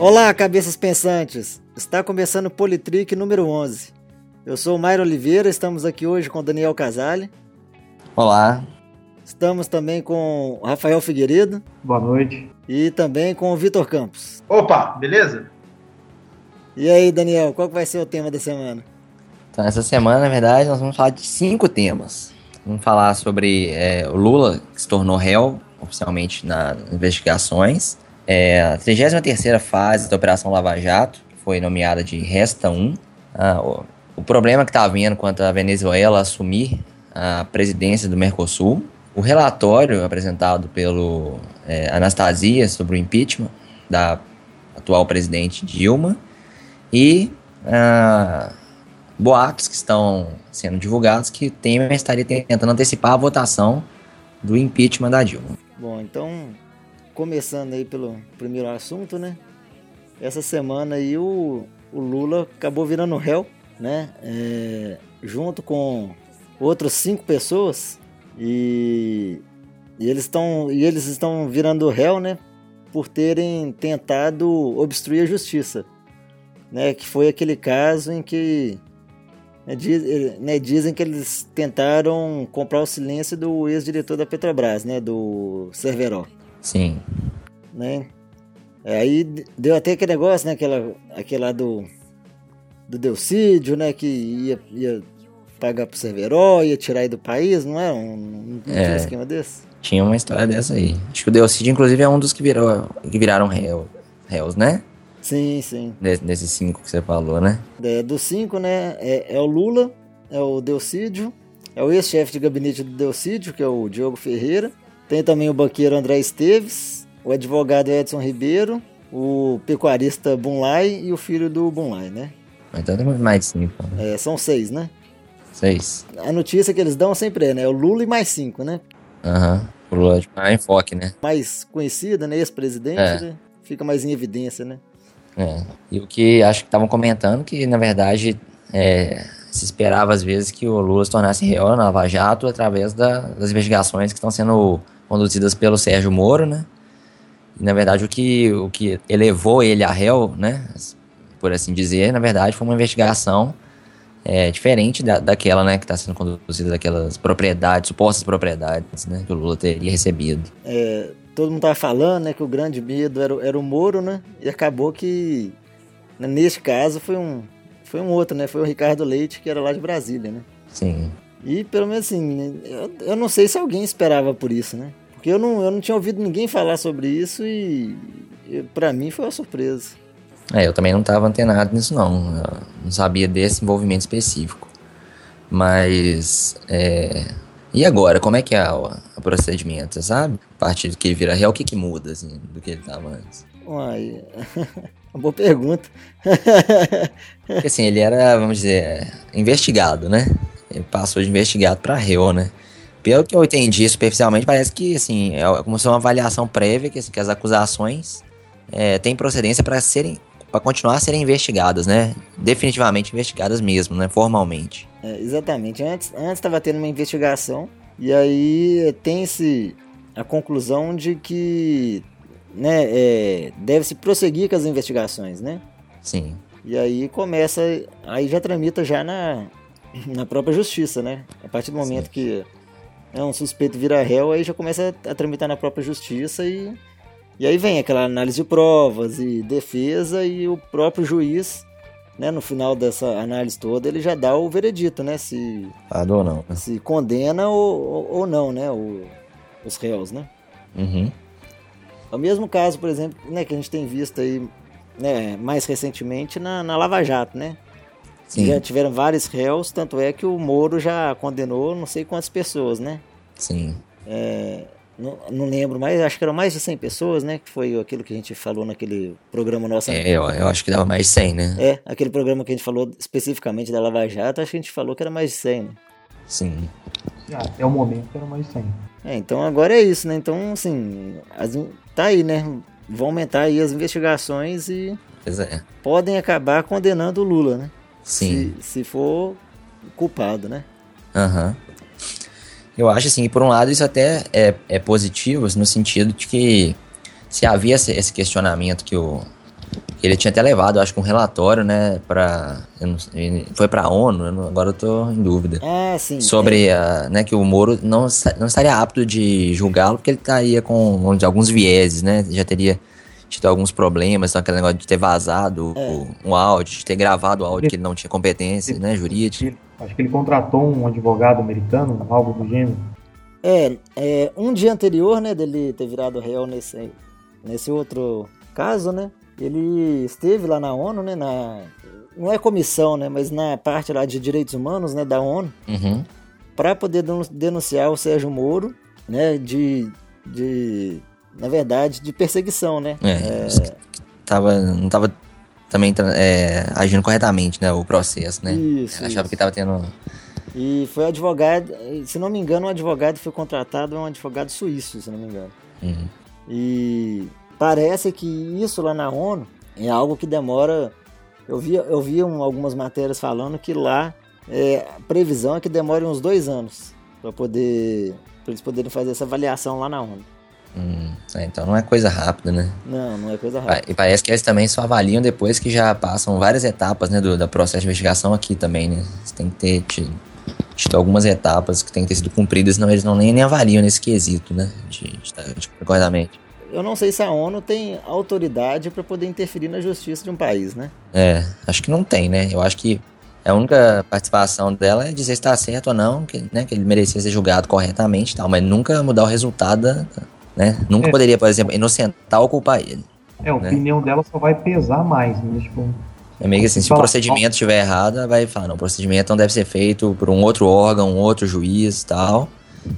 Olá, cabeças pensantes! Está começando o Politrick número 11. Eu sou o Mairo Oliveira, estamos aqui hoje com o Daniel Casale. Olá. Estamos também com o Rafael Figueiredo. Boa noite. E também com o Vitor Campos. Opa, beleza? E aí, Daniel, qual vai ser o tema da semana? Então, essa semana, na verdade, nós vamos falar de cinco temas. Vamos falar sobre é, o Lula, que se tornou réu oficialmente nas investigações. É, a 33 fase da Operação Lava Jato, que foi nomeada de Resta 1. Ah, o, o problema que está havendo quanto a Venezuela assumir a presidência do Mercosul. O relatório apresentado pelo é, Anastasia sobre o impeachment da atual presidente Dilma. E ah, boatos que estão sendo divulgados que Temer estaria tentando antecipar a votação do impeachment da Dilma. Bom, então, começando aí pelo primeiro assunto, né? Essa semana aí o, o Lula acabou virando réu, né? É, junto com outras cinco pessoas e, e eles estão e eles estão virando réu, né? Por terem tentado obstruir a justiça, né? Que foi aquele caso em que né, diz, né, dizem que eles tentaram comprar o silêncio do ex-diretor da Petrobras, né? Do Cerveró. Sim. Né? Aí deu até aquele negócio, né? Aquela, aquele lá do, do Delcídio, né? Que ia, ia pagar pro Cerveró, ia tirar aí do país, não é? Um, não tinha É. um esquema desse? Tinha uma história dessa aí. Acho que o Delcide, inclusive, é um dos que, virou, que viraram réu, réus, né? Sim, sim. Des- Desses cinco que você falou, né? É, dos cinco, né? É, é o Lula, é o Delcídio, é o ex-chefe de gabinete do Delcídio, que é o Diogo Ferreira. Tem também o banqueiro André Esteves, o advogado Edson Ribeiro, o pecuarista Bunlai e o filho do Bunlai, né? Mas então tem muito mais de cinco. né? É, são seis, né? Seis. A notícia que eles dão sempre é, né? O Lula e mais cinco, né? Aham. O Lula tipo, ah, enfoque, né? Mais conhecida, né? Ex-presidente, É. né? Fica mais em evidência, né? É. E o que acho que estavam comentando que, na verdade, é, se esperava às vezes que o Lula se tornasse réu na Lava Jato através da- das investigações que estão sendo conduzidas pelo Sérgio Moro, né? E, na verdade, o que, o que elevou ele a réu, né? Por assim dizer, na verdade, foi uma investigação é, diferente da, daquela, né? Que está sendo conduzida daquelas propriedades, supostas propriedades, né? Que o Lula teria recebido. É, todo mundo tava falando, né? Que o grande medo era, o- era o Moro, né? E acabou que, né, neste caso, foi um, foi um outro, né? Foi o Ricardo Leite, que era lá de Brasília, né? Sim. E pelo menos assim, eu, eu não sei se alguém esperava por isso, né? Porque eu não, eu não tinha ouvido ninguém falar sobre isso e, e para mim foi uma surpresa. É, eu também não estava antenado nisso, não. Eu não sabia desse envolvimento específico. Mas. é, E agora, como é que é o, o procedimento, você sabe? A partir do que ele vira réu, o que, que muda, assim, do que ele estava antes? Uai, uma boa pergunta. Porque, assim, ele era, vamos dizer, investigado, né? Ele passou de investigado para réu, né? Pelo que eu entendi superficialmente, parece que, assim, é como se fosse uma avaliação prévia, que, assim, que as acusações é, têm procedência para serem. para continuar a serem investigadas, né? Definitivamente investigadas mesmo, né? Formalmente. É, exatamente. Antes estava tendo uma investigação e aí tem-se a conclusão de que né, é, deve-se prosseguir com as investigações, né? Sim. E aí começa, aí já tramita já na, na própria justiça, né? A partir do momento Sim. que é, um suspeito vira réu, aí já começa a tramitar na própria justiça e, e aí vem aquela análise de provas e defesa e o próprio juiz, né, no final dessa análise toda, ele já dá o veredito, né? Se, Fado ou não. né? se condena ou, ou, ou não, né? O, os réus, né? Uhum. É o mesmo caso, por exemplo, né, que a gente tem visto aí né, mais recentemente na, na Lava Jato, né? Sim. Já tiveram vários réus, tanto é que o Moro já condenou não sei quantas pessoas, né? Sim. É, não, não lembro mais, acho que eram mais de 100 pessoas, né? Que foi aquilo que a gente falou naquele programa nosso. É, eu, eu acho que dava mais de 100, né? É, aquele programa que a gente falou especificamente da Lava Jato, acho que a gente falou que era mais de 100, né? Sim. Ah, Até o momento era mais 100. É, então agora é isso, né? Então, assim, as, tá aí, né? Vão aumentar aí as investigações e Pois é. podem acabar condenando o Lula, né? Sim. Se, se for culpado, né? Aham. Eu acho assim, por um lado isso até é, é positivo, assim, no sentido de que se havia esse, questionamento que o, Ele tinha até levado, acho que um relatório, né. Não, foi pra ONU, eu não, agora eu tô em dúvida. Ah, sim. Sobre é. a, né, que o Moro não, não estaria apto de julgá-lo porque ele estaria com alguns vieses, né? Já teria tido alguns problemas, então aquele negócio de ter vazado é. o, um áudio, de ter gravado o áudio que ele não tinha competência, né, jurídica. Acho que ele contratou um advogado americano, algo do gênero. É, é, um dia anterior, né, dele ter virado réu nesse, nesse outro caso, né, ele esteve lá na ONU, né, na, não é comissão, né, mas na parte lá de direitos humanos, né, da ONU, uhum. para poder denunciar o Sérgio Moro, né, de, de, na verdade, de perseguição, né. É, é... Tava, não tava também é, agindo corretamente, né, o processo, né. Isso, Achava isso. que tava tendo... E foi advogado, se não me engano, um advogado foi contratado, é um advogado suíço, se não me engano. Uhum. E parece que isso lá na ONU é algo que demora. Eu vi, eu vi um, algumas matérias falando que lá é, a previsão é que demore uns dois anos para poder pra eles poderem fazer essa avaliação lá na ONU. Hum, é, então não é coisa rápida, né? Não, não é coisa rápida. E parece que eles também só avaliam depois que já passam várias etapas né, do, do processo de investigação aqui também, né? Você tem que ter tido, tido algumas etapas que têm que ter sido cumpridas, senão eles não nem, nem avaliam nesse quesito, né? De, de, de, eu não sei se a ONU tem autoridade para poder interferir na justiça de um país, né? É, acho que não tem, né? Eu acho que a única participação dela é dizer se está certo ou não, que, né, que ele merecia ser julgado corretamente e tal, mas nunca mudar o resultado, né? Nunca é. poderia, por exemplo, inocentar ou culpar ele. É, a né? opinião dela só vai pesar mais, né? Tipo, é meio que assim, se o procedimento estiver errado, vai falar, não, o procedimento não deve ser feito por um outro órgão, um outro juiz e tal.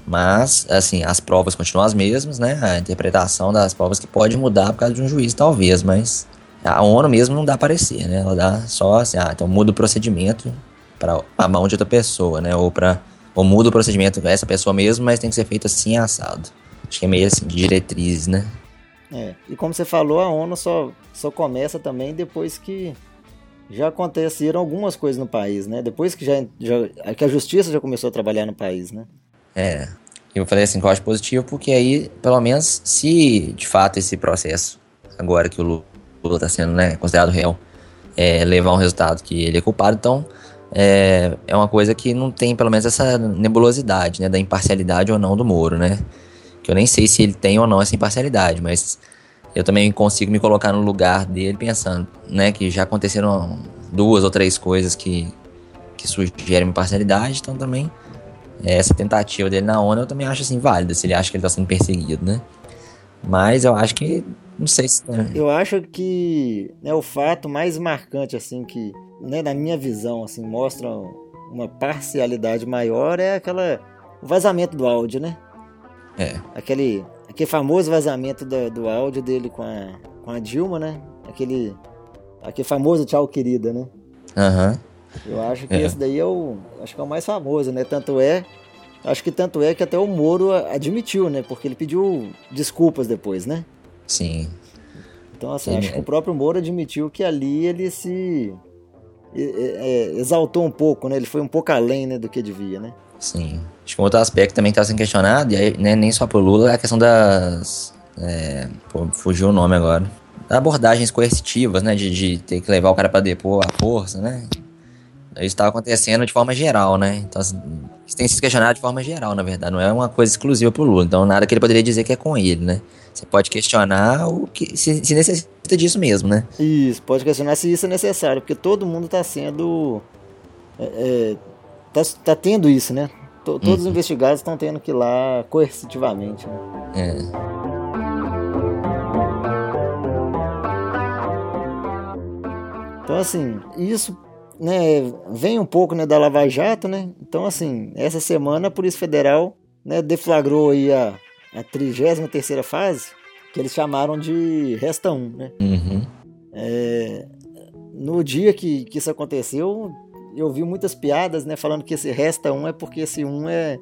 Mas, assim, as provas continuam as mesmas, né? A interpretação das provas que pode mudar por causa de um juiz, talvez, mas a ONU mesmo não dá parecer, né? Ela dá só assim, ah, então muda o procedimento para a mão de outra pessoa, né? Ou para ou muda o procedimento para essa pessoa mesmo, mas tem que ser feito assim assado. Acho que é meio assim, de diretrizes, né? É, e como você falou, a ONU só, só começa também depois que já aconteceram algumas coisas no país, né? Depois que, já, já, que a justiça já começou a trabalhar no país, né? É. Eu falei assim que eu acho positivo porque aí, pelo menos, se de fato esse processo, agora que o Lula está sendo né, considerado réu, é, levar um resultado que ele é culpado, então é, é uma coisa que não tem pelo menos essa nebulosidade, né, da imparcialidade ou não do Moro, né? Que eu nem sei se ele tem ou não essa imparcialidade, mas eu também consigo me colocar no lugar dele pensando, né, que já aconteceram duas ou três coisas que, que sugerem imparcialidade, então também essa tentativa dele na ONU eu também acho assim válida, se ele acha que ele está sendo perseguido, né? Mas eu acho que não sei se. Né? Eu acho que né, o fato mais marcante, assim, que, né, na minha visão, assim, mostra uma parcialidade maior é aquela. O vazamento do áudio, né? É. Aquele, aquele famoso vazamento do, do áudio dele com a, com a Dilma, né? Aquele, aquele famoso tchau, querida, né? Aham. Uhum. Eu acho que é. esse daí é o, acho que é o mais famoso, né? Tanto é, acho que tanto é que até o Moro admitiu, né? Porque ele pediu desculpas depois, né? Sim. Então, assim, Sim, acho é. que o próprio Moro admitiu que ali ele se é, exaltou um pouco, né? Ele foi um pouco além né, do que devia, né? Sim. Acho que um outro aspecto também que está sendo questionado, e aí, né, nem só pro Lula, é a questão das. É, pô, fugiu o nome agora. Abordagens coercitivas, né? De, de ter que levar o cara para depor à força, né? Isso estava acontecendo de forma geral, né? Então, assim, isso tem sido questionado de forma geral, na verdade. Não é uma coisa exclusiva pro Lula. Então, nada que ele poderia dizer que é com ele, né? Você pode questionar o que se, se necessita disso mesmo, né? Isso, pode questionar se isso é necessário, porque todo mundo está sendo. É, é, tá, tá tendo isso, né? T todos uhum. os investigados estão tendo que ir lá coercitivamente. Né? É. Então, assim, isso né, vem um pouco né, da Lava Jato, né? Então, assim, essa semana a Polícia Federal né, deflagrou aí a, a 33 fase, que eles chamaram de Resta 1, né? Uhum. É, no dia que, que isso aconteceu, eu vi muitas piadas, né, falando que esse Resta 1 é porque esse 1 é,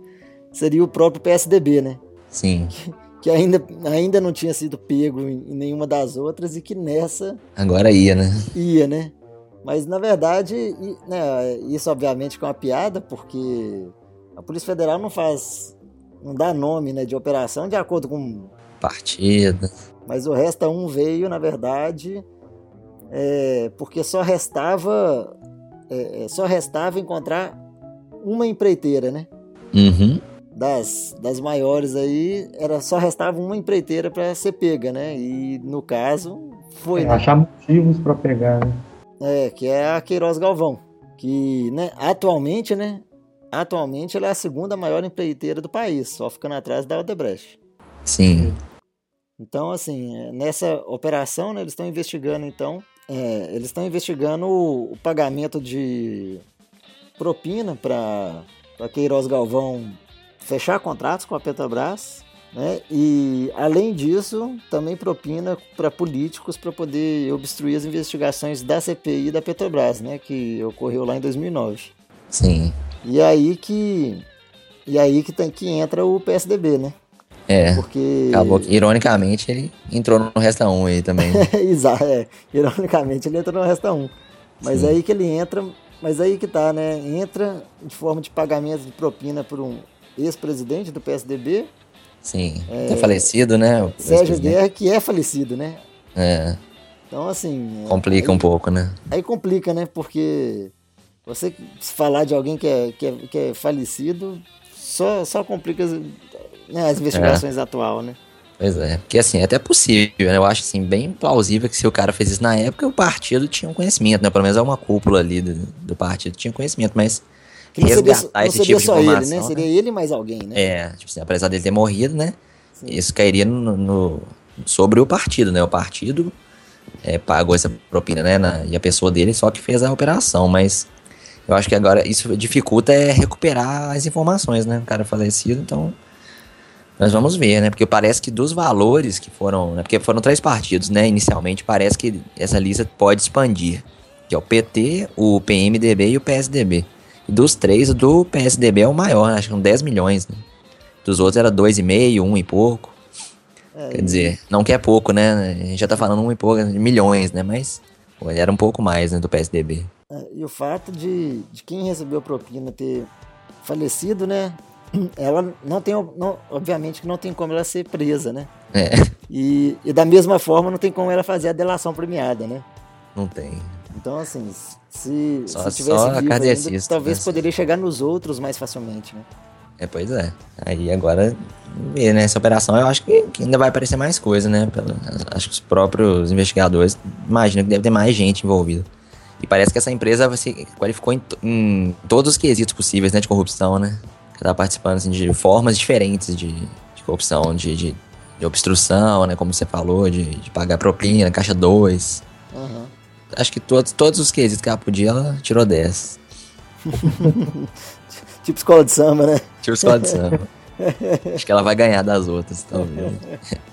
seria o próprio PSDB, né? Sim. Que, que ainda, ainda não tinha sido pego em, nenhuma das outras e que nessa... Agora ia, né? Ia, né? Mas na verdade, né, isso obviamente é uma piada, porque a Polícia Federal não faz. não dá nome né, de operação de acordo com. Partida. Mas o Resta 1 veio, na verdade, é, porque só restava é, é, só restava encontrar uma empreiteira, né? Uhum. Das, das maiores aí, era só restava uma empreiteira para ser pega, né? E no caso foi. É, né? achar motivos para pegar, né? É, que é a Queiroz Galvão, que, né, atualmente, né, atualmente ela é a segunda maior empreiteira do país, só ficando atrás da Odebrecht. Sim. Então, assim, é, nessa operação, né, eles estão investigando, então, é, eles estão investigando o, o pagamento de propina para Queiroz Galvão fechar contratos com a Petrobras, né? E além disso, também propina para políticos para poder obstruir as investigações da CPI da Petrobras, né? Que ocorreu lá em 2009. Sim. E aí que e aí que tem que entra o PSDB, né? É. Porque Acabou que, ironicamente, ele entrou no Resta 1 aí também. né? Exato, é. Ironicamente ele entra no Resta 1. Mas Sim. aí que ele entra, mas aí que tá, né? Entra de forma de pagamento de propina por um ex-presidente do PSDB, Sim. Tá falecido, né? É. Sérgio. Guerra, que é falecido, né? É. Então, assim. Complica aí, um pouco, né? Aí complica, né? Porque você falar de alguém que é, que é, que é falecido só, só complica as, né, as investigações atual, né? Pois é. Porque assim, é até possível, né? Eu acho assim, bem plausível que se o cara fez isso na época, o partido tinha um conhecimento, né? Pelo menos uma cúpula ali do, do partido tinha conhecimento, mas Que não seria, não esse seria tipo de só ele, informação. né? Seria ele mais alguém, né? É, tipo assim, apesar dele ter morrido, né? Isso cairia no, no- sobre o partido, né? O partido é, pagou essa propina, né? na- e a pessoa dele só que fez a operação, mas eu acho que agora isso dificulta é recuperar as informações, né? O cara falecido, então nós vamos ver, né? Porque parece que dos valores que foram, né? Porque foram três partidos, né? Inicialmente parece que essa lista pode expandir, que é o PT, o PMDB e o PSDB. E dos três, o do PSDB é o maior, né? acho que são 10 milhões, né? Dos outros era 2,5, 1 um e pouco. É, Quer dizer, não que é pouco, né? A gente já tá falando um e pouco, de milhões, né? Mas pô, era um pouco mais, né, do PSDB. É, E o fato de, de quem recebeu propina ter falecido, né? Ela não tem, não, obviamente que não tem como ela ser presa, né? É, E, e da mesma forma não tem como ela fazer a delação premiada, né? não tem. Então, assim, se, Só- se tivesse só vivo ainda, talvez né? poderia chegar nos outros mais facilmente, né? É, pois é. Aí agora, vamos ver, né? Essa operação eu acho que, que ainda vai aparecer mais coisa, né? Pelo- acho que os próprios investigadores imaginam que deve ter mais gente envolvida. E parece que essa empresa se qualificou em, em todos os quesitos possíveis, né? De corrupção, né? Tá participando assim, de formas diferentes de, de corrupção, de, de, de obstrução, né? Como você falou, de, de pagar propina, caixa 2. Aham. Acho que todos, todos os quesitos que ela podia, ela tirou 10. Tipo escola de samba, né? Tiro só de samba. Acho que ela vai ganhar das outras, talvez.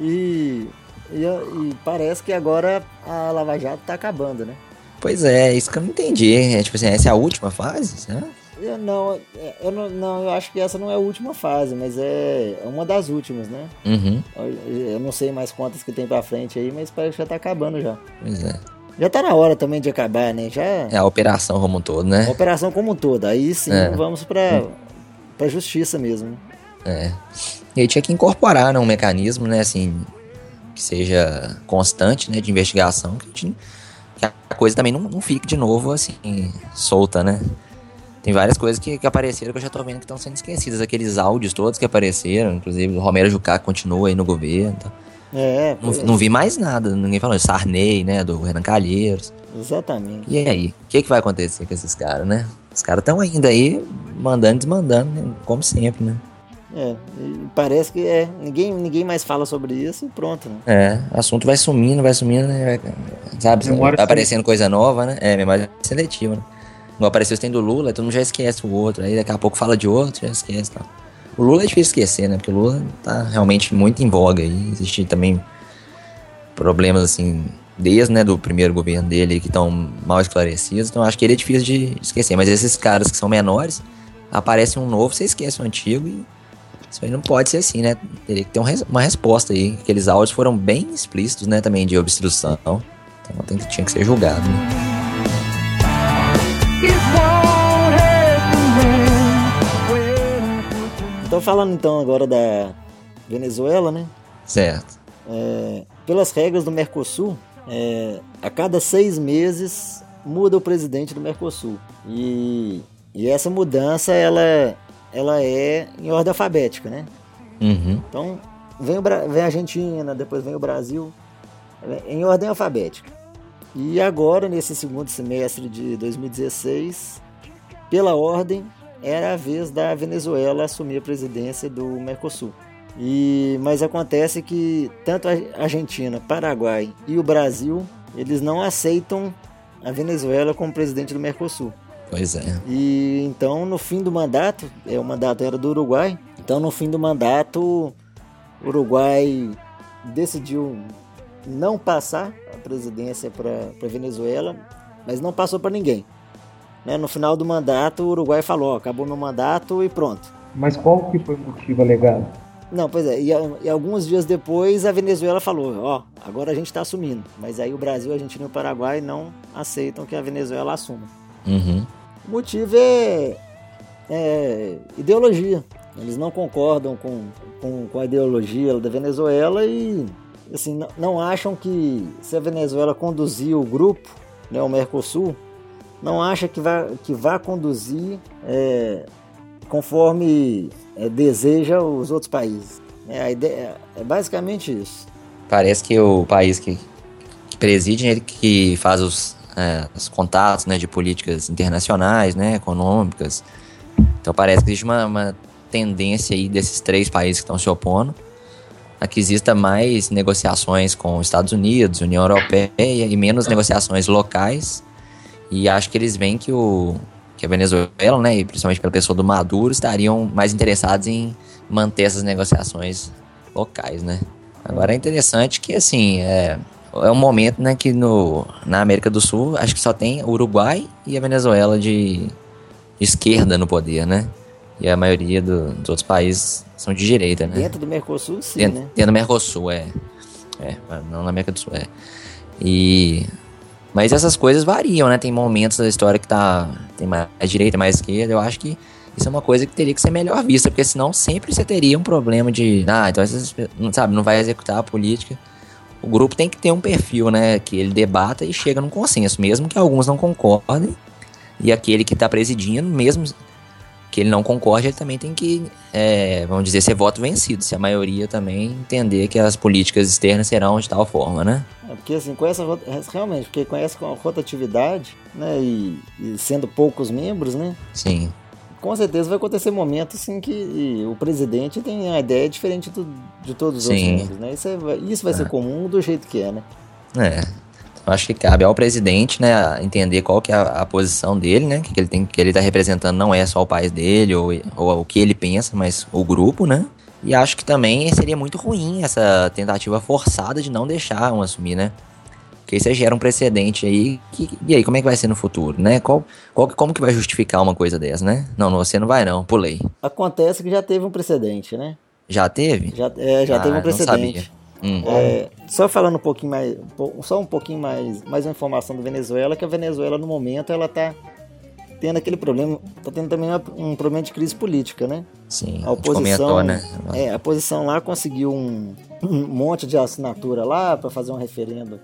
E, e, e parece que agora a Lava Jato tá acabando, né? Pois é, isso que eu não entendi. É, tipo assim, essa é a última fase? Né? Eu não, eu não, não, eu acho que essa não é a última fase, mas é, é uma das últimas, né? Uhum, Eu, eu não sei mais quantas que tem pra frente aí, mas parece que já tá acabando já. pois é. Já tá na hora também de acabar, né? Já É a operação como um todo, a né? operação como um todo. Aí sim É. vamos pra, pra justiça mesmo. né? É. E aí tinha que incorporar né, um mecanismo, né, assim, que seja constante, né, de investigação, que, a gente- que a coisa também não, não fique de novo, assim, solta, né? Tem várias coisas que, que apareceram que eu já tô vendo que estão sendo esquecidas. Aqueles áudios todos que apareceram, inclusive o Romero Jucá continua aí no governo. tá? É, Não, é. não vi mais nada, ninguém falou. Sarney, né, do Renan Calheiros. exatamente. E aí, o que, que vai acontecer com esses caras, né? Os caras estão ainda aí mandando e desmandando, né? como sempre, né? É, parece que é, ninguém, ninguém mais fala sobre isso e pronto, né? É, o assunto vai sumindo, vai sumindo, né? Vai- Sabe, vai aparecendo coisa nova, né? É, memória seletiva, né? Não apareceu o tem do Lula, todo mundo já esquece o outro. Aí daqui a pouco fala de outro, já esquece tal. O Lula é difícil esquecer, né? Porque o Lula tá realmente muito em voga aí. Existe também problemas, assim, desde né, do primeiro governo dele que estão mal esclarecidos. Então acho que ele é difícil de esquecer. Mas esses caras que são menores, aparece um novo, você esquece o antigo e isso aí não pode ser assim, né? Teria que ter um uma resposta aí. Aqueles áudios foram bem explícitos, né? Também de obstrução. Então tinha que ser julgado, né? Falando então agora da Venezuela, né? Certo. É, pelas regras do Mercosul, é, a cada seis meses muda o presidente do Mercosul. E, e essa mudança ela, ela é em ordem alfabética, né? Uhum. Então vem, o, vem a Argentina, depois vem o Brasil, é, em ordem alfabética. E agora, nesse segundo semestre de 2016, pela ordem, era a vez da Venezuela assumir a presidência do Mercosul. E, mas acontece que tanto a Argentina, Paraguai e o Brasil, eles não aceitam a Venezuela como presidente do Mercosul. Pois é. E então no fim do mandato, é o mandato era do Uruguai. Então no fim do mandato, o Uruguai decidiu não passar a presidência para a Venezuela, mas não passou para ninguém. Né? No final do mandato, o Uruguai falou: acabou meu mandato e pronto. Mas qual que foi o motivo alegado? Não, pois é, e, e, alguns dias depois a Venezuela falou, ó, agora a gente está assumindo. Mas aí o Brasil, a Argentina e o Paraguai não aceitam que a Venezuela assuma. Uhum. O motivo é, é, ideologia. Eles não concordam com, com, com, a ideologia da Venezuela e assim, não, não acham que se a Venezuela conduzir o grupo, né, o Mercosul, não acha que vai, que vai conduzir é, conforme é, deseja os outros países. É, a ideia, é basicamente isso. Parece que o país que, que preside, ele que faz os, é, os contatos né, de políticas internacionais, né, econômicas. Então parece que existe uma, uma tendência aí desses três países que estão se opondo a que exista mais negociações com os Estados Unidos, União Europeia e menos negociações locais. E acho que eles veem que o, que a Venezuela, né, e principalmente pela pessoa do Maduro, estariam mais interessados em manter essas negociações locais, né. Agora é interessante que, assim, é, é um momento, né, que no, na América do Sul, acho que só tem o Uruguai e a Venezuela de, esquerda no poder, né. E a maioria do, dos outros países são de direita, né. Dentro do Mercosul, sim, dentro, né. Dentro do Mercosul, é. É, não na América do Sul, é. E mas essas coisas variam, né? Tem momentos da história que tá tem mais direita, mais esquerda. Eu acho que isso é uma coisa que teria que ser melhor vista, porque senão sempre você teria um problema de, ah, então essas, sabe, não vai executar a política. O grupo tem que ter um perfil, né, que ele debata e chega num consenso, mesmo que alguns não concordem. E aquele que está presidindo, mesmo que ele não concorde, ele também tem que, é, vamos dizer, ser voto vencido, se a maioria também entender que as políticas externas serão de tal forma, né? É porque assim, com essa realmente, porque com essa rotatividade, né, e, e, sendo poucos membros, né? Sim. Com certeza vai acontecer momentos assim que o presidente tem a ideia diferente do, de todos os Sim. outros membros, né? Isso, é, isso vai é. ser comum do jeito que é, né? É. Eu acho que cabe ao presidente, né, entender qual que é a, a posição dele, né, que ele tem que ele está representando não é só o país dele ou, ou o que ele pensa, mas o grupo, né? E acho que também seria muito ruim essa tentativa forçada de não deixar um assumir, né? Porque você gera um precedente aí. Que, e aí, como é que vai ser no futuro, né? Qual, qual, como que vai justificar uma coisa dessa, né? Não, você não vai não, pulei. Acontece que já teve um precedente, né? Já teve? Já, é, já ah, teve um precedente. Hum. É, só falando um pouquinho mais, só um pouquinho mais, mais uma informação do Venezuela, que a Venezuela no momento ela tá tendo aquele problema, tá tendo também um problema de crise política, né? Sim, a oposição, comentou, né? É, a oposição lá conseguiu um, um monte de assinatura lá para fazer um referendo,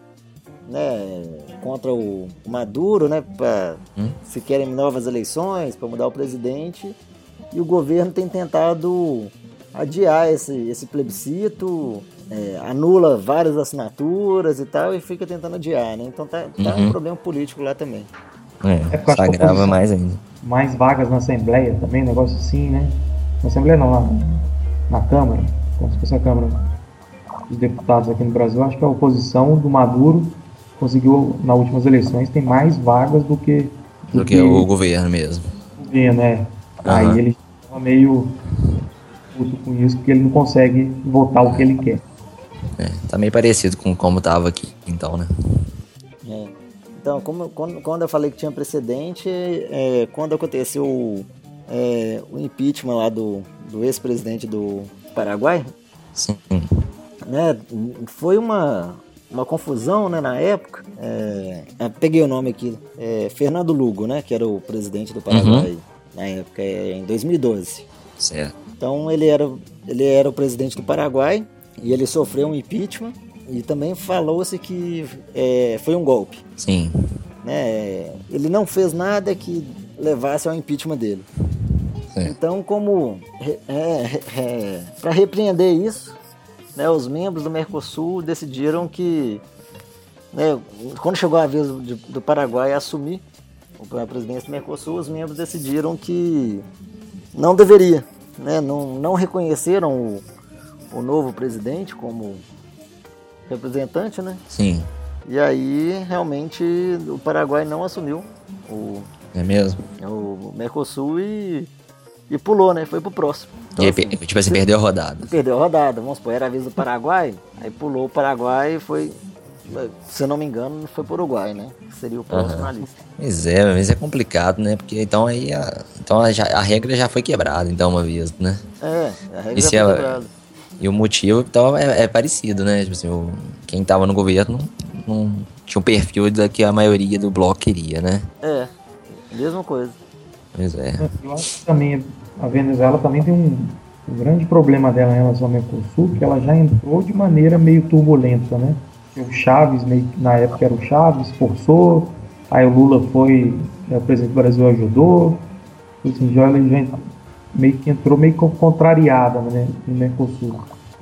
né, contra o Maduro, né, para hum? se querem novas eleições, para mudar o presidente, e o governo tem tentado adiar esse, esse plebiscito, é, anula várias assinaturas e tal, e fica tentando adiar, né? Então tá, tá uhum. um problema político lá também. É, é só agrava mais ainda. Mais vagas na Assembleia também, negócio assim, né? Na Assembleia não, lá na Câmara, como se fosse a Câmara dos Deputados aqui no Brasil, acho que a oposição do Maduro conseguiu, nas últimas eleições, tem mais vagas do que... Do, do que, que, o governo mesmo. O governo, né? Uhum. Aí ele estava meio puto com isso, porque ele não consegue votar o que ele quer. É, tá meio parecido com como tava aqui, então, né? É. Então, como, quando, quando eu falei que tinha precedente, é, quando aconteceu o, é, o impeachment lá do, do ex-presidente do Paraguai, Sim. Né, foi uma, uma confusão né, na época. É, peguei o nome aqui, é, Fernando Lugo, né, que era o presidente do Paraguai uhum. na época, é, em 2012. Certo. Então ele era, ele era o presidente do Paraguai e ele sofreu um impeachment. E também falou-se que é, foi um golpe. Sim. Né? Ele não fez nada que levasse ao impeachment dele. Sim. Então, como é, é, para repreender isso, né, os membros do Mercosul decidiram que, né, quando chegou a vez do, do Paraguai assumir a presidência do Mercosul, os membros decidiram que não deveria, né, não, não reconheceram o, o novo presidente como representante, né? Sim. E aí, realmente, o Paraguai não assumiu o, é mesmo? o Mercosul e, e pulou, né? Foi pro próximo. Então, e aí, assim, tipo assim, perdeu a rodada. Perdeu a rodada. Vamos supor, era a vez do Paraguai, aí pulou o Paraguai e foi, se eu não me engano, foi pro Uruguai, né? Seria o próximo uhum. na lista. Pois é, mas é complicado, né? Porque então aí a, então a, a regra já foi quebrada, então, uma vez, né? É, a regra e já foi é, quebrada. E o motivo então, é, é parecido, né? Tipo assim, o, quem tava no governo não tinha um perfil da que a maioria do bloco queria, né? É, mesma coisa. Pois é. Eu acho que também a Venezuela também tem um, um grande problema dela em relação ao Mercosul, que ela já entrou de maneira meio turbulenta, né? O Chaves, meio, na época era o Chaves, forçou, aí o Lula foi, é, o presidente do Brasil ajudou, assim, já, já meio que entrou meio contrariada né, no Mercosul.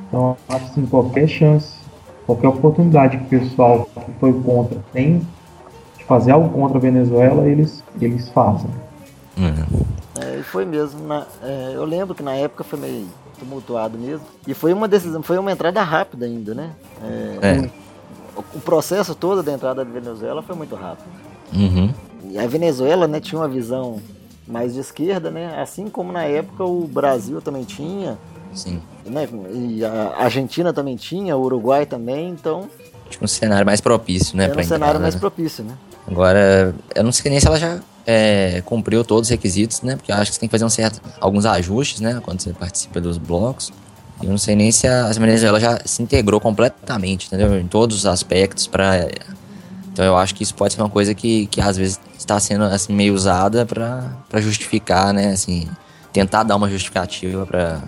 Então, acho que assim, qualquer chance qualquer oportunidade que o pessoal que foi contra tem de fazer algo contra a Venezuela, eles, eles fazem. Uhum. É, e foi mesmo. Na, é, eu lembro que na época foi meio tumultuado mesmo. E foi uma decisão, foi uma entrada rápida ainda, né? É, é. O, o, processo todo da entrada da Venezuela foi muito rápido. Uhum. E a Venezuela né, tinha uma visão mais de esquerda, né? Assim como na época o Brasil também tinha. Sim. Né? E a Argentina também tinha, o Uruguai também, então. Tinha um cenário mais propício, né? Era um cenário mais né? propício, né? Agora, eu não sei nem se ela já é, cumpriu todos os requisitos, né? Porque eu acho que você tem que fazer um certo, alguns ajustes, né? Quando você participa dos blocos. Eu não sei nem se a, a Venezuela já se integrou completamente, entendeu? Em todos os aspectos para então eu acho que isso pode ser uma coisa que, que às vezes está sendo assim meio usada para justificar, né, assim, tentar dar uma justificativa para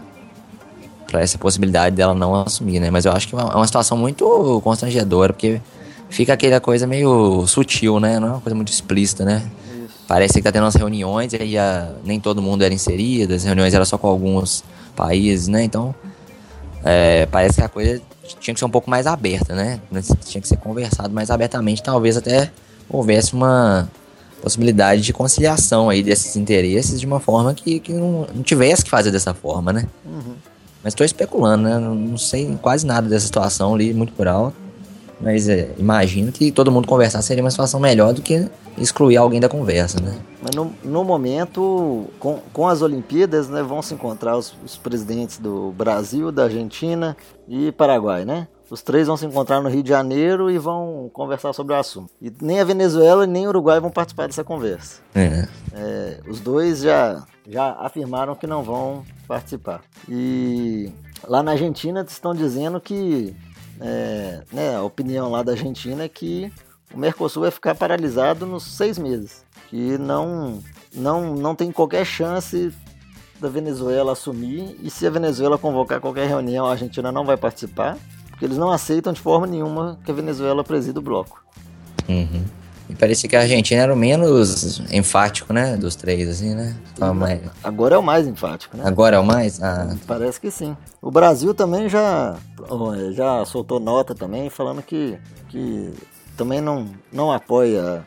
para essa possibilidade dela não assumir, né? Mas eu acho que é uma é situação muito constrangedora, porque fica aquela coisa meio sutil, né? Não é uma coisa muito explícita, né? Isso. Parece que tá tendo umas reuniões e aí a, nem todo mundo era inserido, as reuniões eram só com alguns países, né? Então, é, parece que a coisa tinha que ser um pouco mais aberta, né? Tinha que ser conversado mais abertamente, talvez até houvesse uma possibilidade de conciliação aí desses interesses de uma forma que, que não, não tivesse que fazer dessa forma, né? Uhum. Mas estou especulando, né? Não sei quase nada dessa situação ali, muito por alto. Mas é, imagino que todo mundo conversar seria uma situação melhor do que excluir alguém da conversa, né? Mas no, no momento, com, com as Olimpíadas, né, vão se encontrar os, os presidentes do Brasil, da Argentina e Paraguai, né? Os três vão se encontrar no Rio de Janeiro e vão conversar sobre o assunto. E nem a Venezuela nem o Uruguai vão participar dessa conversa. É. É, os dois já, já afirmaram que não vão participar. E lá na Argentina estão dizendo que é, né, a opinião lá da Argentina é que o Mercosul vai ficar paralisado nos seis meses. Que não, não, não tem qualquer chance da Venezuela assumir. E se a Venezuela convocar qualquer reunião, a Argentina não vai participar. Porque eles não aceitam de forma nenhuma que a Venezuela presida o bloco. Uhum. E parecia que a Argentina era o menos enfático, né? Dos três, assim, né? Agora é o mais enfático, né? Agora é o mais? Ah. Parece que sim. O Brasil também já, já soltou nota também, falando que, que também não, não apoia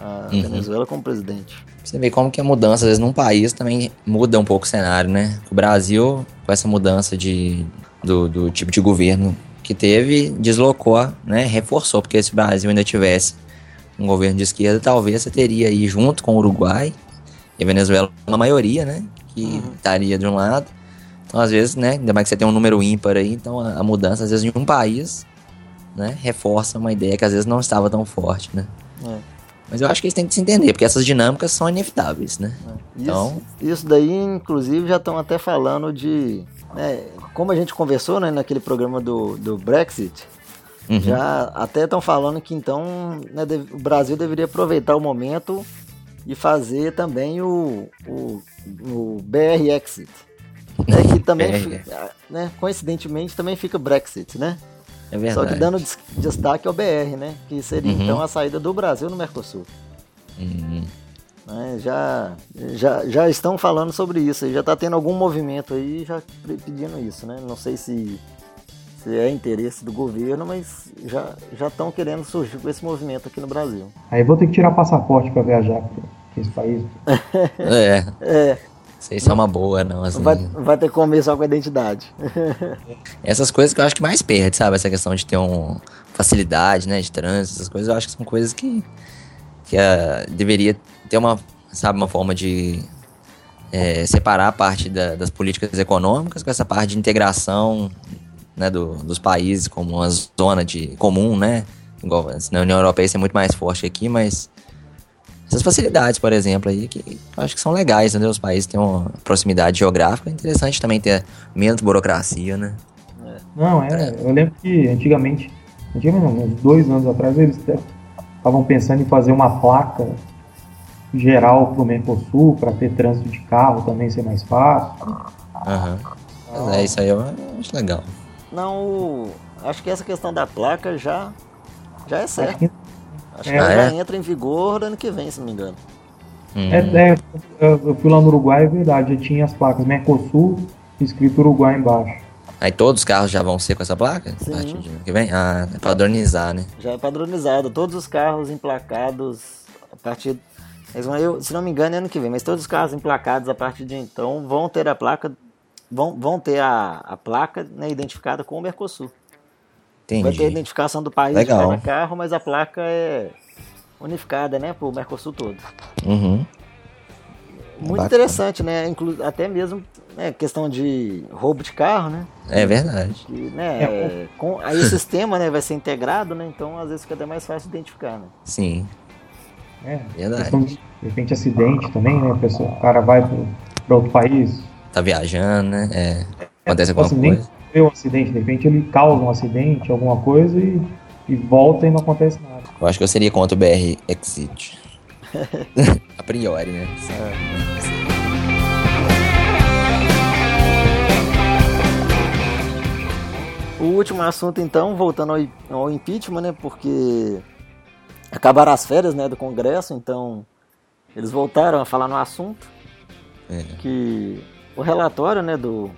a uhum. Venezuela como presidente. Você vê como que a mudança, às vezes, num país também muda um pouco o cenário, né? O Brasil, com essa mudança de, do, do tipo de governo que teve, deslocou, né, reforçou, porque se o Brasil ainda tivesse um governo de esquerda, talvez você teria aí junto com o Uruguai e a Venezuela na maioria, né, que uhum. estaria de um lado. Então, às vezes, né, ainda mais que você tem um número ímpar aí, então a, a mudança, às vezes, em um país, né, reforça uma ideia que às vezes não estava tão forte, né. É. Mas eu acho que eles têm que se entender, porque essas dinâmicas são inevitáveis, né? É. Então... Isso, isso daí, inclusive, já estão até falando de é, como a gente conversou né, naquele programa do, do Brexit, uhum. já até estão falando que então né, o Brasil deveria aproveitar o momento e fazer também o, o, o BR Exit. Né, que também, né, coincidentemente, também fica Brexit, né? É verdade. Só que dando des- destaque ao BR, né? Que seria Uhum. então a saída do Brasil no Mercosul. Uhum. Né? Já, já, já estão falando sobre isso, já está tendo algum movimento aí já pedindo isso, né? Não sei se, se é interesse do governo, mas já já estão querendo surgir com esse movimento aqui no Brasil. Aí vou ter que tirar passaporte pra viajar pra esse país. É, É, sei se é uma boa, não. Assim. vai, vai ter que comer só com a identidade. Essas coisas que eu acho que mais perde, sabe? Essa questão de ter um facilidade, né, de trânsito, essas coisas, eu acho que são coisas que, que ah, deveria ter uma, sabe, uma forma de é, separar a parte da- das políticas econômicas com essa parte de integração, né, do- dos países como uma zona de comum, né? Igual assim, na União Europeia isso é muito mais forte aqui, mas essas facilidades, por exemplo, aí, que eu acho que são legais, entendeu? Os países têm uma proximidade geográfica, é interessante também ter menos burocracia, né? Não, é. Eu lembro que antigamente, antigamente não, uns dois anos atrás, eles estavam pensando em fazer uma placa geral pro Mercosul para ter trânsito de carro também ser mais fácil. Aham. Mas é, isso aí eu acho legal. Não, o- acho que essa questão da placa já já é Acho que Acho É. que ela Ah, já é? entra em vigor ano que vem, se não me engano. Hum. é, é, eu eu fui lá no Uruguai, é verdade, já tinha as placas Mercosul escrito Uruguai embaixo. Aí todos os carros já vão ser com essa placa? Sim. A partir de ano que vem? Ah, é padronizar, né? Já é padronizado. Todos os carros emplacados a partir. Eu, se não me engano, é ano que vem, mas todos os carros emplacados a partir de então vão ter a placa. Vão, vão ter a, a placa né, identificada com o Mercosul. Vai ter a Entendi. identificação do país Legal. de cada carro, mas a placa é unificada, né, pro Mercosul todo. Uhum. Muito Bacana. interessante, né? Inclu até mesmo né, questão de roubo de carro, né? É verdade. Que, né com, aí o sistema né, vai ser integrado, né? Então às vezes fica até mais fácil de identificar, né? Sim, É, Verdade. de, de repente acidente também, né? A pessoa, o cara vai para outro país, tá viajando, né? É. Acontece o alguma acidente, coisa. vê um acidente, de repente ele causa um acidente, alguma coisa e, e volta e não acontece nada. Eu acho que eu seria contra o BR Exit. A priori, né? O último assunto, então, voltando ao, ao impeachment, né? Porque acabaram as férias né, do Congresso, então eles voltaram a falar no assunto. É. Que o relatório né, do,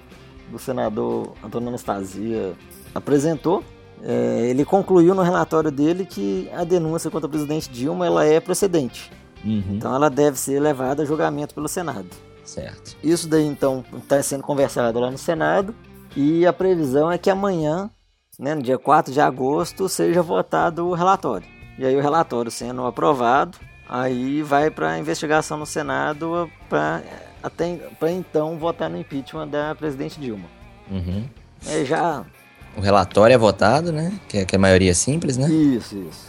do senador Antônio Anastasia apresentou. é, ele concluiu no relatório dele que a denúncia contra o presidente Dilma ela é procedente. Uhum. Então ela deve ser levada a julgamento pelo Senado. Certo. Isso daí então está sendo conversado lá no Senado e a previsão é que amanhã, né, no dia 4 de agosto, seja votado o relatório. E aí o relatório sendo aprovado, aí vai para a investigação no Senado para até para então votar no impeachment da presidente Dilma. Uhum. É já O relatório é votado, né? Que é, que é a maioria simples, né? isso, isso.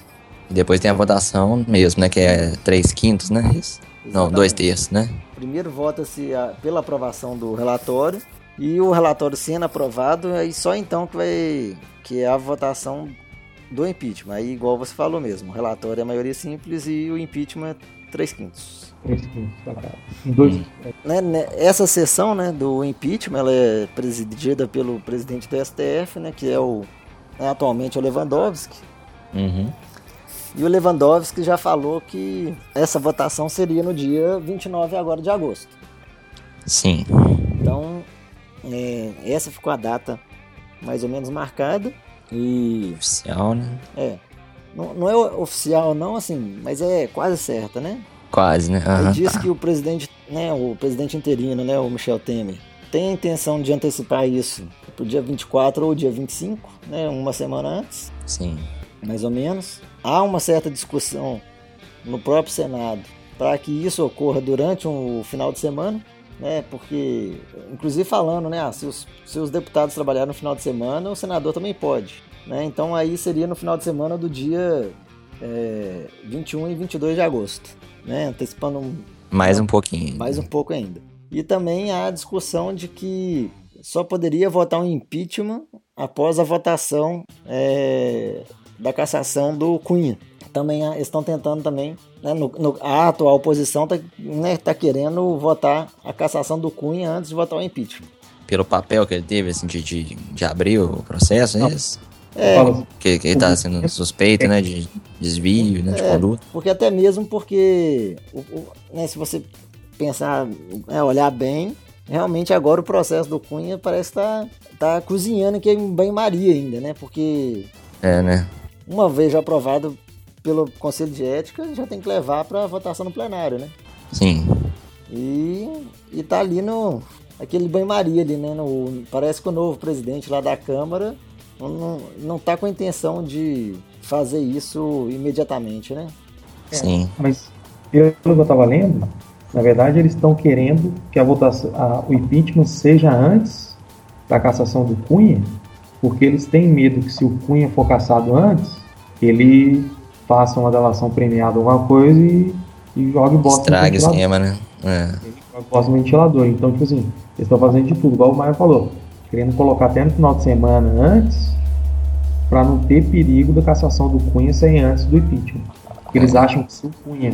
E depois tem a votação mesmo, né? Que é 3 quintos, né? Isso? Não, 2 Exatamente. terços, né? Primeiro vota-se pela aprovação do relatório e o relatório sendo aprovado, aí só então que vai que é a votação do impeachment. Aí igual você falou mesmo, o relatório é a maioria simples e o impeachment é 3 quintos. Três quintos, tá, tá. Em dois, Né, né, essa sessão né, do impeachment ela é presidida pelo presidente do STF, né, que é o é atualmente o Lewandowski. Uhum. E o Lewandowski já falou que essa votação seria no dia 29 agora de agosto. Sim. Então, é, essa ficou a data mais ou menos marcada. E Oficial, né? é, não, não é oficial não, assim, mas é quase certa, né? Quase, né? Ele Aham, diz tá. que o presidente, né, o presidente interino, né, o Michel Temer, tem a intenção de antecipar isso pro dia 24 ou dia 25, né, uma semana antes, Sim. mais ou menos. Há uma certa discussão no próprio Senado para que isso ocorra durante o final de semana, né? Porque, inclusive falando, né? ah, se, os, se os deputados trabalharem no final de semana, o senador também pode, né? Então aí seria no final de semana do dia é, 21 e 22 de agosto, né? Antecipando um- Mais um pouquinho. mais um pouco ainda. E também há a discussão de que só poderia votar um impeachment após a votação é, da cassação do Cunha. Também há- estão tentando também, né, no, no- a atual oposição está né, tá querendo votar a cassação do Cunha antes de votar o impeachment. Pelo papel que ele teve, assim, de, de, de abrir o processo, é isso? É, Que, que ele tá sendo suspeito, né? De desvio, né? De É, conduta. porque até mesmo porque, o- o- né, se você pensar, é, olhar bem, realmente agora o processo do Cunha parece estar tá, cozinhando aqui em banho-maria ainda, né? Porque É, né? uma vez já aprovado pelo Conselho de Ética, já tem que levar para votação no plenário, né? Sim. E, e tá ali no. aquele banho-maria ali, né? No, parece que o novo presidente lá da Câmara não, não, tá com a intenção de fazer isso imediatamente, né? Sim. Mas pelo que eu estava lendo, na verdade eles estão querendo que a votação, a- o impeachment seja antes da cassação do Cunha, porque eles têm medo que se o Cunha for cassado antes, ele faça uma delação premiada alguma coisa e, e jogue bosta Estraga o esquema, né? É. Jogue no ventilador. Então, tipo assim, eles estão fazendo de tudo, igual o Maia falou, querendo colocar até no final de semana antes, para não ter perigo da cassação do Cunha sair antes do impeachment. Porque eles acham que se o Cunha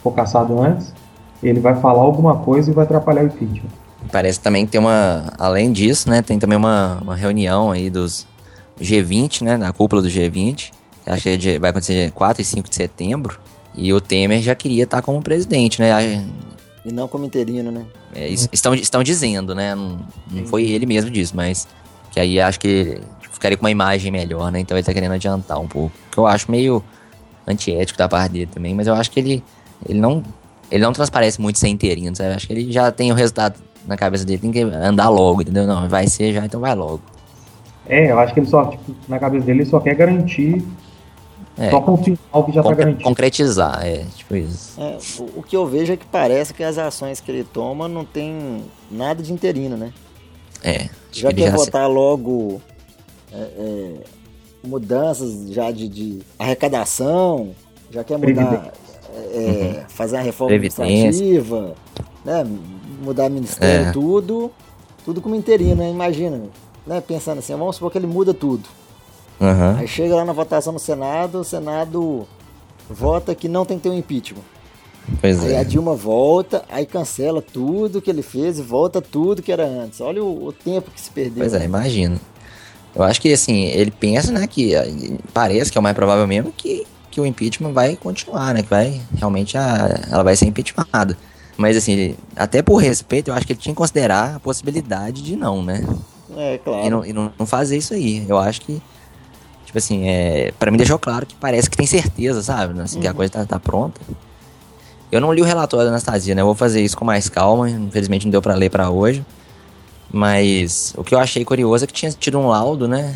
for cassado antes, ele vai falar alguma coisa e vai atrapalhar o impeachment. Parece também que tem uma. Além disso, né? Tem também uma, uma reunião aí dos G20, né? Da cúpula do G20. Acho que é de- vai acontecer dia 4 e 5 de setembro. E o Temer já queria estar como presidente, né? A- E não como interino, né? é, es- estão, estão dizendo, né? Não, não foi ele mesmo disso, mas que aí acho que ficaria com uma imagem melhor, né? Então ele tá querendo adiantar um pouco. Que eu acho meio antiético da parte dele também, mas eu acho que ele, ele não ele não transparece muito sem interino, sabe? Eu acho que ele já tem o resultado na cabeça dele, tem que andar logo, entendeu? Não, vai ser já, então vai logo. É, eu acho que ele só, tipo, na cabeça dele, ele só quer garantir, É, só com o final que já tá concre- garantido. concretizar, é, tipo isso. É, o, o que eu vejo é que parece que as ações que ele toma não tem nada de interino, né? É, Já quer já votar logo é, é, mudanças já de, de arrecadação, já quer mudar, é, é, fazer a reforma administrativa, né? mudar ministério, É. tudo, tudo como interino, né? Imagina, né? Pensando assim, vamos supor que ele muda tudo. Aham. Aí chega lá na votação no Senado, o Senado vota que não tem que ter um impeachment. Pois Aí a é. Dilma volta, aí cancela tudo que ele fez e volta tudo que era antes. Olha o, o tempo que se perdeu. Pois é, imagino. Eu acho que assim, ele pensa, né, que eh, parece que é o mais provável mesmo que, que o impeachment vai continuar, né? Que vai realmente a, ela vai ser impeachmentada. Mas assim, ele- até por respeito, eu acho que ele tinha que considerar a possibilidade de não, né? É, claro. E, não, e não fazer isso aí. Eu acho que, tipo assim, é, para mim deixou claro que parece que tem certeza, sabe? Assim, que a coisa tá, tá pronta. Eu não li o relatório da Anastasia, né? Eu vou fazer isso com mais calma. Infelizmente não deu pra ler pra hoje. Mas o que eu achei curioso é que tinha tido um laudo, né?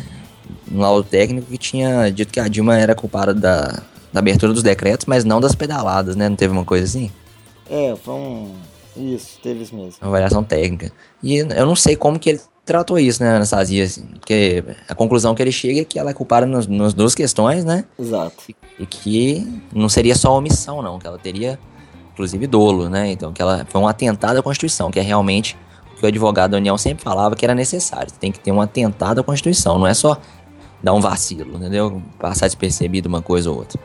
Um laudo técnico que tinha dito que a Dilma era culpada da, da abertura dos decretos, mas não das pedaladas, né? Não teve uma coisa assim? É, foi um. Isso, teve isso mesmo. Uma avaliação técnica. E eu não sei como que ele tratou isso, né, Anastasia? assim, porque a conclusão que ele chega é que ela é culpada nas, nas duas questões, né? Exato. E que não seria só omissão, não. Que ela teria, inclusive, dolo, né? Então, que ela foi um atentado à Constituição, que é realmente o que o advogado da União sempre falava que era necessário. Tem que ter um atentado à Constituição, não é só dar um vacilo, entendeu? Passar despercebido uma coisa ou outra.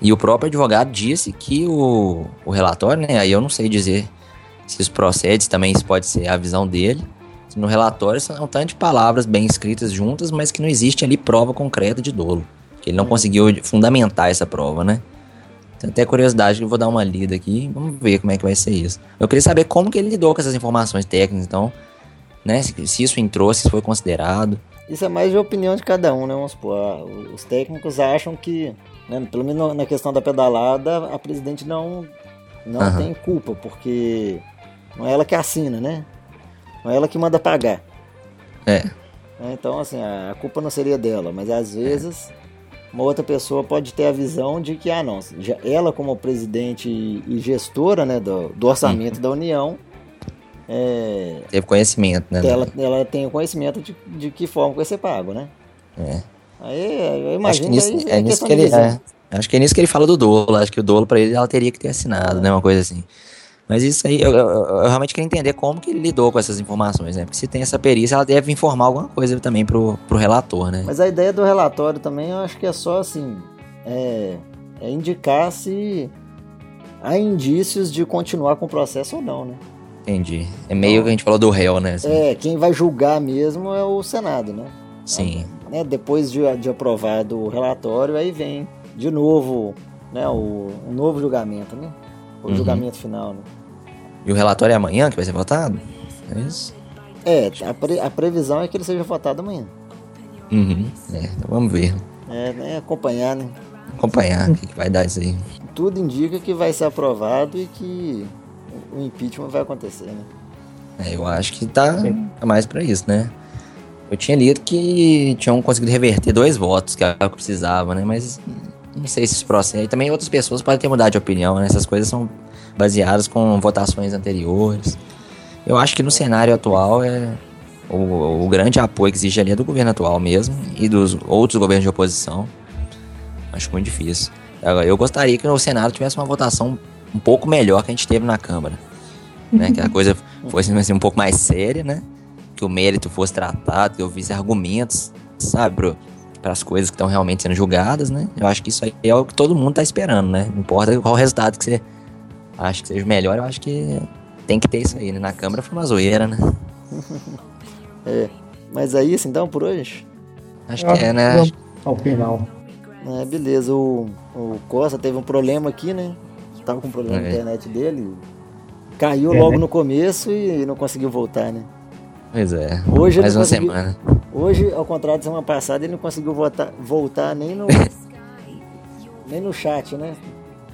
E o próprio advogado disse que o, o relatório, né? Aí eu não sei dizer se isso procede, também isso pode ser a visão dele. No relatório são um tanto de palavras bem escritas juntas, mas que não existe ali prova concreta de dolo. Que ele não conseguiu fundamentar essa prova, né? Tem até curiosidade que eu vou dar uma lida aqui. Vamos ver como é que vai ser isso. Eu queria saber como que ele lidou com essas informações técnicas, então, né? Se, isso entrou, se isso foi considerado. Isso é mais de opinião de cada um, né? Vamos supor, ah, os técnicos acham que, né, pelo menos na questão da pedalada, a presidente não, não Aham. tem culpa, porque não é ela que assina, né? Não é ela que manda pagar. É. né? Então, assim, a culpa não seria dela, mas às vezes uma outra pessoa pode ter a visão de que, ah, não, ela como presidente e gestora né, do, do orçamento da União, é, Teve conhecimento, né? ela, ela tem o conhecimento de, de que forma vai ser pago, né? É. Aí eu Acho imagino que nisso, aí é nisso que ele. É, acho que é nisso que ele fala do dolo. Acho que o dolo pra ele ela teria que ter assinado, né? Uma coisa assim. Mas isso aí, eu, eu- eu realmente queria entender como que ele lidou com essas informações, né? Porque se tem essa perícia, ela deve informar alguma coisa também pro, pro relator, né? Mas a ideia do relatório também, eu acho que é só assim, é, é indicar se há indícios de continuar com o processo ou não, né? Entendi. É meio que a gente falou do réu, né? Assim, É, quem vai julgar mesmo é o Senado, né? Sim. né, depois de, de aprovado o relatório, aí vem de novo né, o, um novo julgamento, né? O uhum. julgamento final, né? E o relatório é amanhã que vai ser votado? É isso? É, a, pre, a previsão é que ele seja votado amanhã. Uhum. É, então vamos ver. É, né, acompanhar, né? Acompanhar o que, que vai dar isso aí. Tudo indica que vai ser aprovado e que o impeachment vai acontecer, né? É, eu acho que tá mais para isso, né? Eu tinha lido que tinham conseguido reverter dois votos, que era o que precisava, né? Mas não sei se processo. E também outras pessoas podem ter mudado de opinião, né? Essas coisas são baseadas com votações anteriores. Eu acho que no cenário atual é o, o grande apoio que existe ali é do governo atual mesmo e dos outros governos de oposição. Acho muito difícil. Eu gostaria que no Senado tivesse uma votação um pouco melhor que a gente teve na Câmara. Né? Que a coisa fosse assim, um pouco mais séria, né? Que o mérito fosse tratado, que eu visse argumentos, sabe, para as coisas que estão realmente sendo julgadas, né? Eu acho que isso aí é o que todo mundo está esperando, né? Não importa qual resultado que você acha que seja melhor, eu acho que tem que ter isso aí, né? Na Câmara foi uma zoeira, né? é. Mas é isso então por hoje? Acho que é, né? Ao final. É, beleza, o, o Costa teve um problema aqui, né? Tava com um problema é. na internet dele. Caiu é, logo né? no começo e não conseguiu voltar, né? Pois é. Hoje mais uma semana. Hoje, ao contrário da semana passada, ele não conseguiu voltar, voltar nem no. nem no chat, né?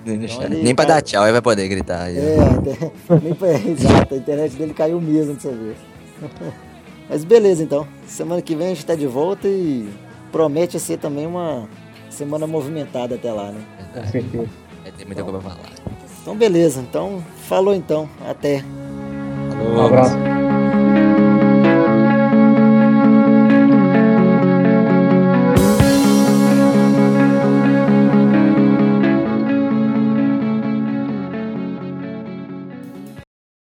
Nem, no então chat. nem pra dar tchau, ele vai poder gritar. É, nem pra... exato, a internet dele caiu mesmo dessa vez. Mas beleza então. Semana que vem a gente tá de volta e promete ser também uma semana movimentada até lá, né? Com certeza. Vai ter muita coisa pra falar. Então beleza, então falou então. Até. Falou. Um abraço.